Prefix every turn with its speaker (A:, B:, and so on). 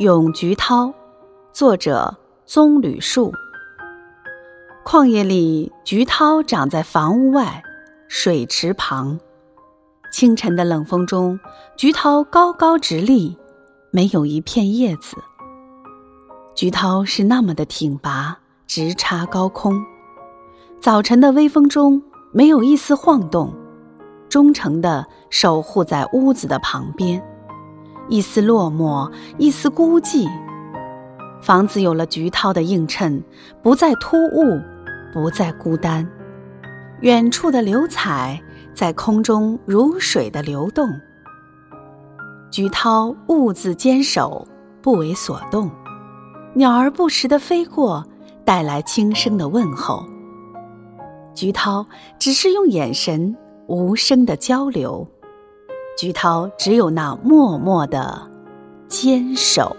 A: 咏菊涛，作者棕榈树。旷野里，菊涛长在房屋外，水池旁。清晨的冷风中，菊涛高高直立，没有一片叶子。菊涛是那么的挺拔，直插高空。早晨的微风中，没有一丝晃动，忠诚地守护在屋子的旁边。一丝落寞，一丝孤寂。房子有了菊涛的映衬，不再突兀，不再孤单。远处的流彩在空中如水的流动。菊涛兀自坚守，不为所动。鸟儿不时地飞过，带来轻声的问候。菊涛只是用眼神无声的交流。菊涛只有那默默的坚守。